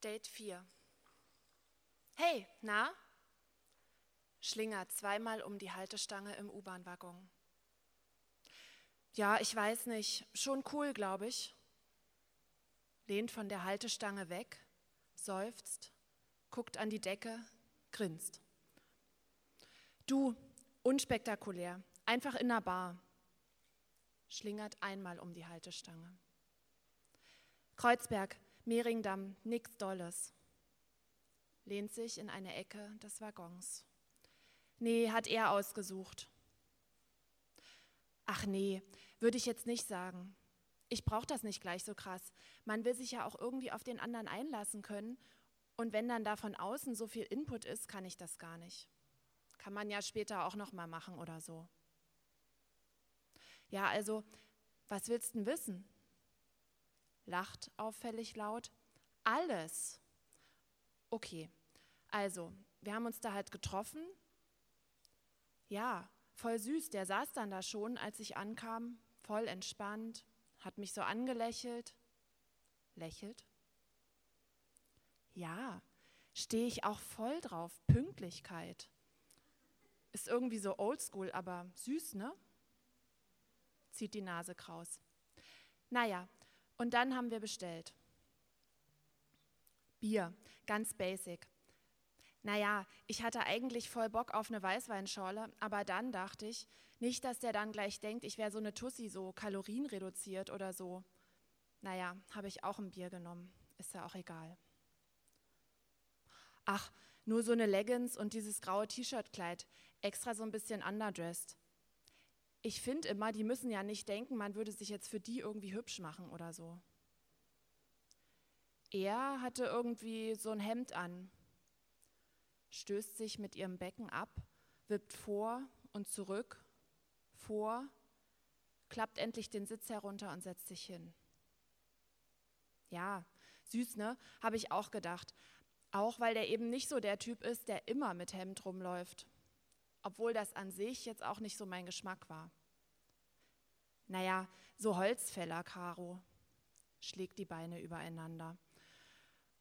Date 4. Hey, na? Schlingert zweimal um die Haltestange im U-Bahn-Waggon. Ja, ich weiß nicht. Schon cool, glaube ich. Lehnt von der Haltestange weg, seufzt, guckt an die Decke, grinst. Du, unspektakulär, einfach in der Bar. Schlingert einmal um die Haltestange. Kreuzberg, Mehringdamm, nix Dolles. Lehnt sich in eine Ecke des Waggons. Nee, hat er ausgesucht. Ach nee, würde ich jetzt nicht sagen. Ich brauche das nicht gleich so krass. Man will sich ja auch irgendwie auf den anderen einlassen können. Und wenn dann da von außen so viel Input ist, kann ich das gar nicht. Kann man ja später auch noch mal machen oder so. Ja, also, was willst du denn wissen? Lacht auffällig laut. Alles. Okay, also, wir haben uns da halt getroffen. Ja, voll süß, der saß dann da schon, als ich ankam, voll entspannt, hat mich so angelächelt. Lächelt? Ja, stehe ich auch voll drauf. Pünktlichkeit. Ist irgendwie so oldschool, aber süß, ne? Zieht die Nase kraus. Naja, und dann haben wir bestellt. Bier, ganz basic. Naja, ich hatte eigentlich voll Bock auf eine Weißweinschorle, aber dann dachte ich, nicht, dass der dann gleich denkt, ich wäre so eine Tussi, so kalorienreduziert oder so. Naja, habe ich auch ein Bier genommen. Ist ja auch egal. Ach, nur so eine Leggings und dieses graue T-Shirt-Kleid, extra so ein bisschen underdressed ich finde immer, die müssen ja nicht denken, man würde sich jetzt für die irgendwie hübsch machen oder so. Er hatte irgendwie so ein Hemd an, stößt sich mit ihrem Becken ab, wippt vor und zurück, vor, klappt endlich den Sitz herunter und setzt sich hin. Ja, süß, ne? Habe ich auch gedacht. Auch weil der eben nicht so der Typ ist, der immer mit Hemd rumläuft obwohl das an sich jetzt auch nicht so mein Geschmack war. Naja, so Holzfäller, Caro, schlägt die Beine übereinander.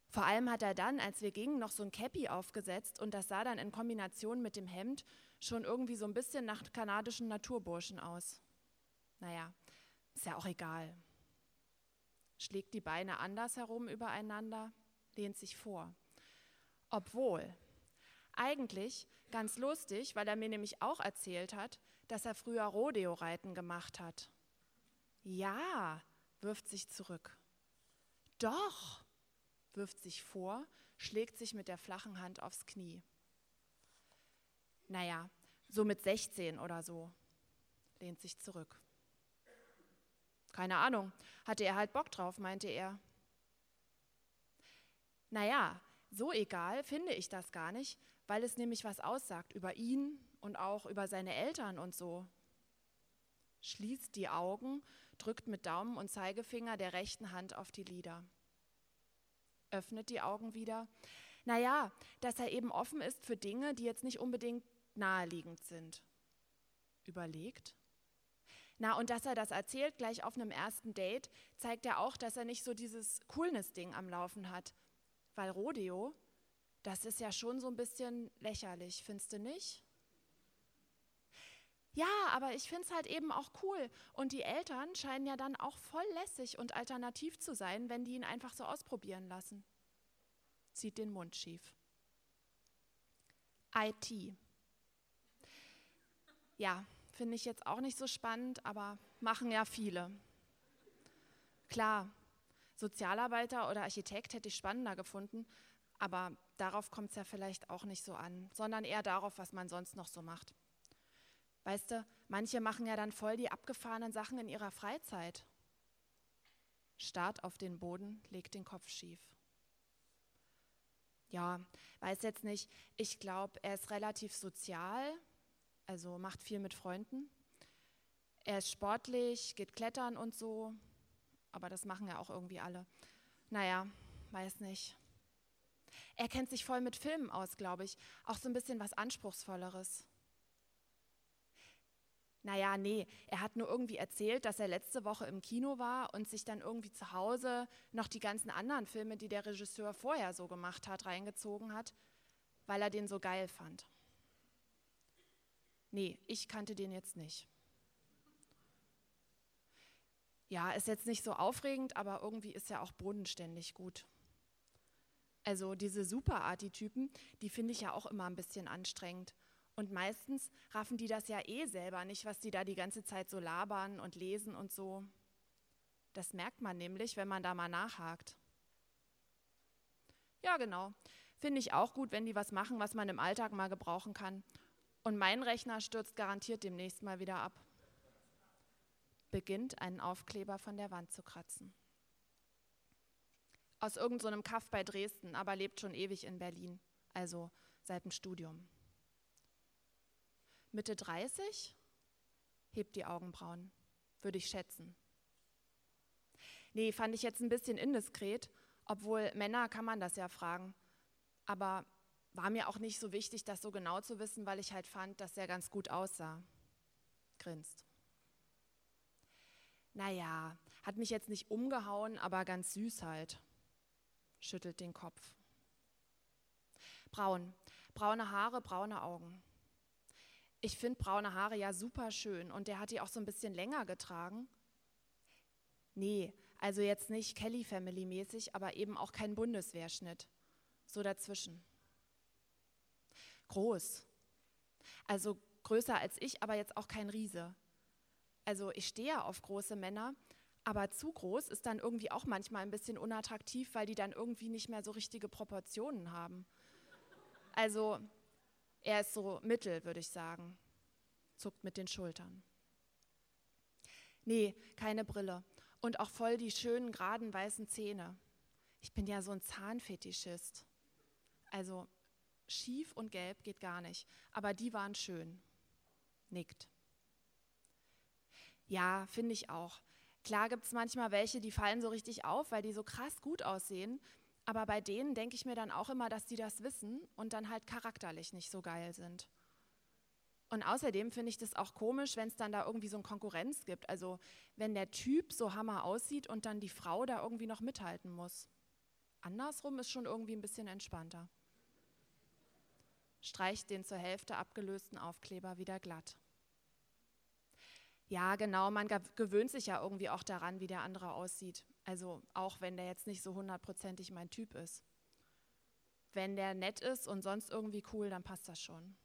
Vor allem hat er dann, als wir gingen, noch so ein Cappy aufgesetzt und das sah dann in Kombination mit dem Hemd schon irgendwie so ein bisschen nach kanadischen Naturburschen aus. Naja, ist ja auch egal. Schlägt die Beine andersherum übereinander, lehnt sich vor. Obwohl, eigentlich ganz lustig, weil er mir nämlich auch erzählt hat, dass er früher Rodeo-Reiten gemacht hat. Ja, wirft sich zurück. Doch, wirft sich vor, schlägt sich mit der flachen Hand aufs Knie. Naja, so mit 16 oder so, lehnt sich zurück. Keine Ahnung, hatte er halt Bock drauf, meinte er. Naja, so egal finde ich das gar nicht, weil es nämlich was aussagt über ihn und auch über seine Eltern und so. Schließt die Augen, drückt mit Daumen und Zeigefinger der rechten Hand auf die Lider. Öffnet die Augen wieder. Naja, dass er eben offen ist für Dinge, die jetzt nicht unbedingt naheliegend sind. Überlegt. Na, und dass er das erzählt gleich auf einem ersten Date, zeigt ja auch, dass er nicht so dieses Coolness-Ding am Laufen hat. Weil Rodeo, das ist ja schon so ein bisschen lächerlich, findest du nicht? Ja, aber ich finde es halt eben auch cool. Und die Eltern scheinen ja dann auch voll lässig und alternativ zu sein, wenn die ihn einfach so ausprobieren lassen. Zieht den Mund schief. IT. Ja, finde ich jetzt auch nicht so spannend, aber machen ja viele. Klar, Sozialarbeiter oder Architekt hätte ich spannender gefunden, aber darauf kommt es ja vielleicht auch nicht so an, sondern eher darauf, was man sonst noch so macht. Weißt du, manche machen ja dann voll die abgefahrenen Sachen in ihrer Freizeit. Start auf den Boden, legt den Kopf schief. Ja, weiß jetzt nicht. Ich glaube, er ist relativ sozial, also macht viel mit Freunden. Er ist sportlich, geht klettern und so, aber das machen ja auch irgendwie alle. Naja, weiß nicht. Er kennt sich voll mit Filmen aus, glaube ich. Auch so ein bisschen was Anspruchsvolleres. Naja, nee, er hat nur irgendwie erzählt, dass er letzte Woche im Kino war und sich dann irgendwie zu Hause noch die ganzen anderen Filme, die der Regisseur vorher so gemacht hat, reingezogen hat, weil er den so geil fand. Nee, ich kannte den jetzt nicht. Ja, ist jetzt nicht so aufregend, aber irgendwie ist er auch bodenständig gut. Also diese Super-Arti-Typen, die finde ich ja auch immer ein bisschen anstrengend. Und meistens raffen die das ja eh selber nicht, was die da die ganze Zeit so labern und lesen und so. Das merkt man nämlich, wenn man da mal nachhakt. Ja, genau. Finde ich auch gut, wenn die was machen, was man im Alltag mal gebrauchen kann. Und mein Rechner stürzt garantiert demnächst mal wieder ab. Beginnt einen Aufkleber von der Wand zu kratzen. Aus irgendeinem so Kaff bei Dresden, aber lebt schon ewig in Berlin, also seit dem Studium. Mitte 30? Hebt die Augenbrauen, würde ich schätzen. Nee, fand ich jetzt ein bisschen indiskret, obwohl Männer kann man das ja fragen. Aber war mir auch nicht so wichtig, das so genau zu wissen, weil ich halt fand, dass er ganz gut aussah. Grinst. Naja, hat mich jetzt nicht umgehauen, aber ganz süß halt. Schüttelt den Kopf. Braun. Braune Haare, braune Augen. Ich finde braune Haare ja super schön und der hat die auch so ein bisschen länger getragen. Nee, also jetzt nicht Kelly Family mäßig, aber eben auch kein Bundeswehrschnitt. So dazwischen. Groß. Also größer als ich, aber jetzt auch kein Riese. Also ich stehe auf große Männer, aber zu groß ist dann irgendwie auch manchmal ein bisschen unattraktiv, weil die dann irgendwie nicht mehr so richtige Proportionen haben. Also er ist so mittel, würde ich sagen. Zuckt mit den Schultern. Nee, keine Brille. Und auch voll die schönen, geraden, weißen Zähne. Ich bin ja so ein Zahnfetischist. Also schief und gelb geht gar nicht. Aber die waren schön. Nickt. Ja, finde ich auch. Klar gibt es manchmal welche, die fallen so richtig auf, weil die so krass gut aussehen. Aber bei denen denke ich mir dann auch immer, dass die das wissen und dann halt charakterlich nicht so geil sind. Und außerdem finde ich das auch komisch, wenn es dann da irgendwie so eine Konkurrenz gibt. Also wenn der Typ so hammer aussieht und dann die Frau da irgendwie noch mithalten muss. Andersrum ist schon irgendwie ein bisschen entspannter. Streicht den zur Hälfte abgelösten Aufkleber wieder glatt. Ja, genau, man gewöhnt sich ja irgendwie auch daran, wie der andere aussieht. Also auch wenn der jetzt nicht so hundertprozentig mein Typ ist. Wenn der nett ist und sonst irgendwie cool, dann passt das schon.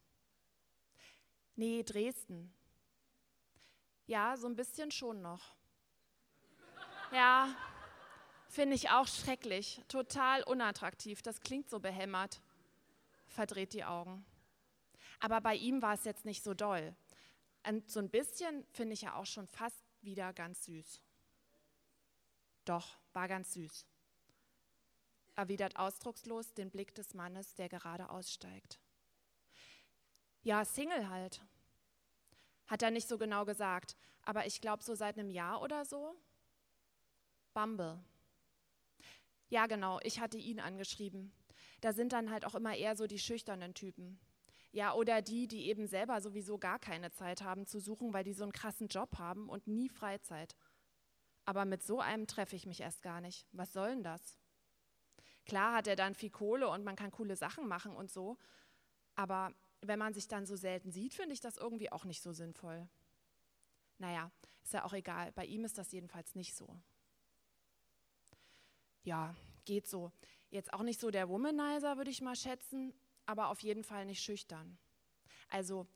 Nee, Dresden. Ja, so ein bisschen schon noch. Ja, finde ich auch schrecklich, total unattraktiv. Das klingt so behämmert. Verdreht die Augen. Aber bei ihm war es jetzt nicht so doll. Und so ein bisschen finde ich ja auch schon fast wieder ganz süß. Doch, war ganz süß. Erwidert ausdruckslos den Blick des Mannes, der gerade aussteigt. Ja, Single halt. Hat er nicht so genau gesagt, aber ich glaube so seit einem Jahr oder so. Bumble. Ja, genau, ich hatte ihn angeschrieben. Da sind dann halt auch immer eher so die schüchternen Typen. Ja, oder die, die eben selber sowieso gar keine Zeit haben zu suchen, weil die so einen krassen Job haben und nie Freizeit. Aber mit so einem treffe ich mich erst gar nicht. Was soll denn das? Klar hat er dann viel Kohle und man kann coole Sachen machen und so, aber wenn man sich dann so selten sieht, finde ich das irgendwie auch nicht so sinnvoll. Naja, ist ja auch egal. Bei ihm ist das jedenfalls nicht so. Ja, geht so. Jetzt auch nicht so der Womanizer, würde ich mal schätzen, aber auf jeden Fall nicht schüchtern. Also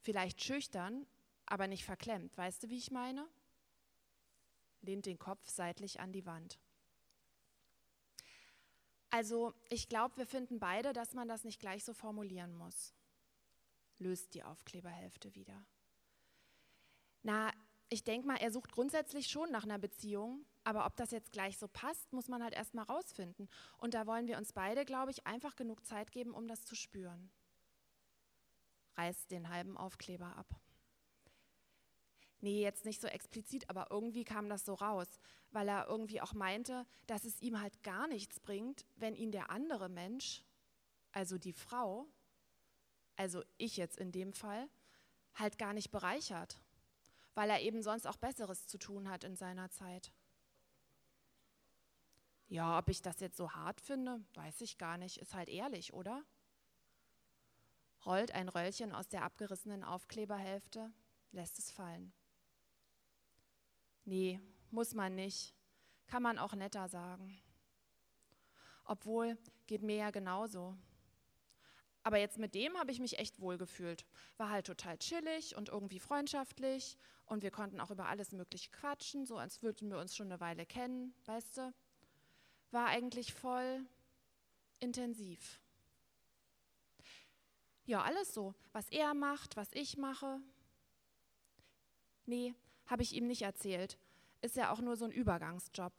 vielleicht schüchtern, aber nicht verklemmt. Weißt du, wie ich meine? Lehnt den Kopf seitlich an die Wand. Also ich glaube, wir finden beide, dass man das nicht gleich so formulieren muss. Löst die Aufkleberhälfte wieder. Na, ich denke mal, er sucht grundsätzlich schon nach einer Beziehung, aber ob das jetzt gleich so passt, muss man halt erstmal rausfinden. Und da wollen wir uns beide, glaube ich, einfach genug Zeit geben, um das zu spüren. Reißt den halben Aufkleber ab. Nee, jetzt nicht so explizit, aber irgendwie kam das so raus, weil er irgendwie auch meinte, dass es ihm halt gar nichts bringt, wenn ihn der andere Mensch, also die Frau, also ich jetzt in dem Fall, halt gar nicht bereichert weil er eben sonst auch Besseres zu tun hat in seiner Zeit. Ja, ob ich das jetzt so hart finde, weiß ich gar nicht. Ist halt ehrlich, oder? Rollt ein Röllchen aus der abgerissenen Aufkleberhälfte, lässt es fallen. Nee, muss man nicht. Kann man auch netter sagen. Obwohl, geht mir ja genauso. Aber jetzt mit dem habe ich mich echt wohl gefühlt. War halt total chillig und irgendwie freundschaftlich und wir konnten auch über alles Mögliche quatschen, so als würden wir uns schon eine Weile kennen, weißt du? War eigentlich voll intensiv. Ja, alles so. Was er macht, was ich mache. Nee, habe ich ihm nicht erzählt. Ist ja auch nur so ein Übergangsjob.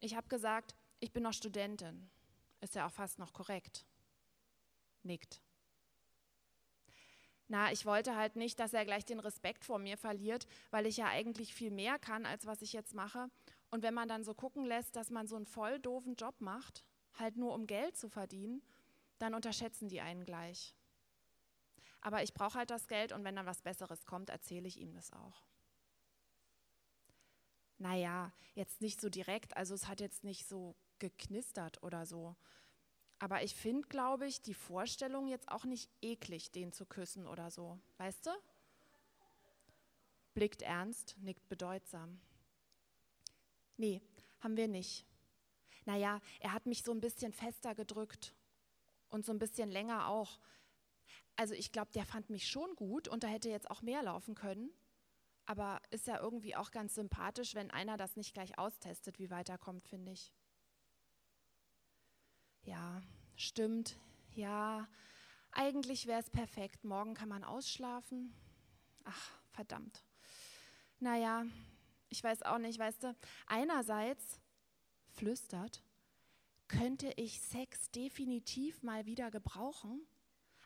Ich habe gesagt, ich bin noch Studentin. Ist ja auch fast noch korrekt. Nickt. Na, ich wollte halt nicht, dass er gleich den Respekt vor mir verliert, weil ich ja eigentlich viel mehr kann, als was ich jetzt mache. Und wenn man dann so gucken lässt, dass man so einen voll doofen Job macht, halt nur um Geld zu verdienen, dann unterschätzen die einen gleich. Aber ich brauche halt das Geld und wenn dann was Besseres kommt, erzähle ich ihm das auch. Naja, jetzt nicht so direkt, also es hat jetzt nicht so geknistert oder so. Aber ich finde, glaube ich, die Vorstellung jetzt auch nicht eklig, den zu küssen oder so. Weißt du? Blickt ernst, nickt bedeutsam. Nee, haben wir nicht. Naja, er hat mich so ein bisschen fester gedrückt und so ein bisschen länger auch. Also ich glaube, der fand mich schon gut und da hätte jetzt auch mehr laufen können. Aber ist ja irgendwie auch ganz sympathisch, wenn einer das nicht gleich austestet, wie weiterkommt, finde ich. Ja, stimmt. Ja, eigentlich wäre es perfekt. Morgen kann man ausschlafen. Ach, verdammt. Naja, ich weiß auch nicht, weißt du, einerseits flüstert, könnte ich Sex definitiv mal wieder gebrauchen.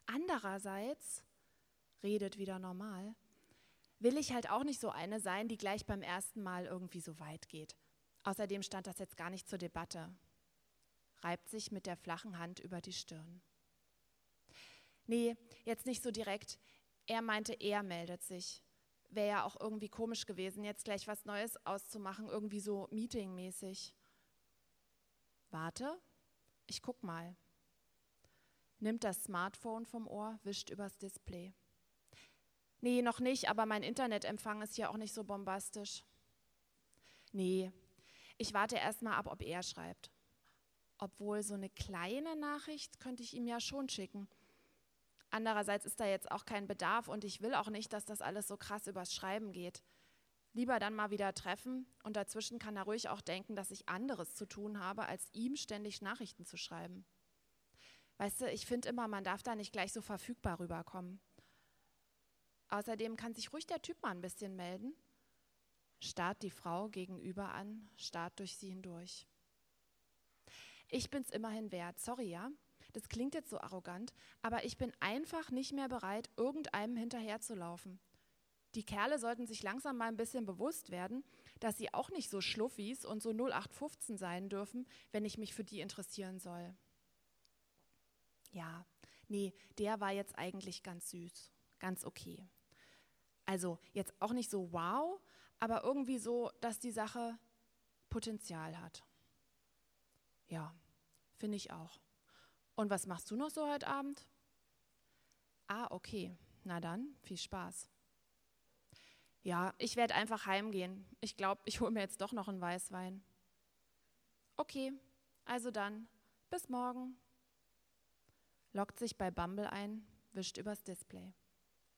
Andererseits redet wieder normal. Will ich halt auch nicht so eine sein, die gleich beim ersten Mal irgendwie so weit geht. Außerdem stand das jetzt gar nicht zur Debatte reibt sich mit der flachen Hand über die Stirn. Nee, jetzt nicht so direkt. Er meinte, er meldet sich. Wäre ja auch irgendwie komisch gewesen, jetzt gleich was Neues auszumachen, irgendwie so meetingmäßig. Warte, ich guck mal. Nimmt das Smartphone vom Ohr, wischt übers Display. Nee, noch nicht, aber mein Internetempfang ist ja auch nicht so bombastisch. Nee, ich warte erst mal ab, ob er schreibt. Obwohl so eine kleine Nachricht könnte ich ihm ja schon schicken. Andererseits ist da jetzt auch kein Bedarf und ich will auch nicht, dass das alles so krass übers Schreiben geht. Lieber dann mal wieder treffen und dazwischen kann er ruhig auch denken, dass ich anderes zu tun habe, als ihm ständig Nachrichten zu schreiben. Weißt du, ich finde immer, man darf da nicht gleich so verfügbar rüberkommen. Außerdem kann sich ruhig der Typ mal ein bisschen melden. Starrt die Frau gegenüber an, starrt durch sie hindurch. Ich bin es immerhin wert. Sorry, ja? Das klingt jetzt so arrogant, aber ich bin einfach nicht mehr bereit, irgendeinem hinterherzulaufen. Die Kerle sollten sich langsam mal ein bisschen bewusst werden, dass sie auch nicht so Schluffis und so 0815 sein dürfen, wenn ich mich für die interessieren soll. Ja, nee, der war jetzt eigentlich ganz süß, ganz okay. Also jetzt auch nicht so wow, aber irgendwie so, dass die Sache Potenzial hat. Ja. Finde ich auch. Und was machst du noch so heute Abend? Ah, okay. Na dann, viel Spaß. Ja, ich werde einfach heimgehen. Ich glaube, ich hole mir jetzt doch noch einen Weißwein. Okay, also dann, bis morgen. Lockt sich bei Bumble ein, wischt übers Display.